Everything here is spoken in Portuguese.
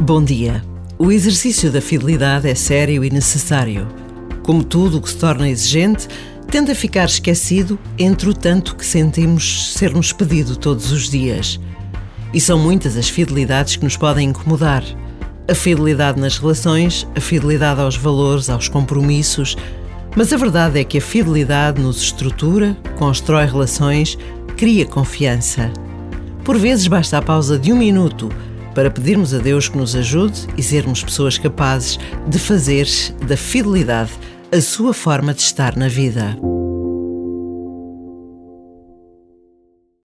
Bom dia. O exercício da fidelidade é sério e necessário. Como tudo o que se torna exigente, tende a ficar esquecido entre o tanto que sentimos ser-nos pedido todos os dias. E são muitas as fidelidades que nos podem incomodar. A fidelidade nas relações, a fidelidade aos valores, aos compromissos. Mas a verdade é que a fidelidade nos estrutura, constrói relações, cria confiança. Por vezes basta a pausa de um minuto para pedirmos a Deus que nos ajude e sermos pessoas capazes de fazer da fidelidade a sua forma de estar na vida.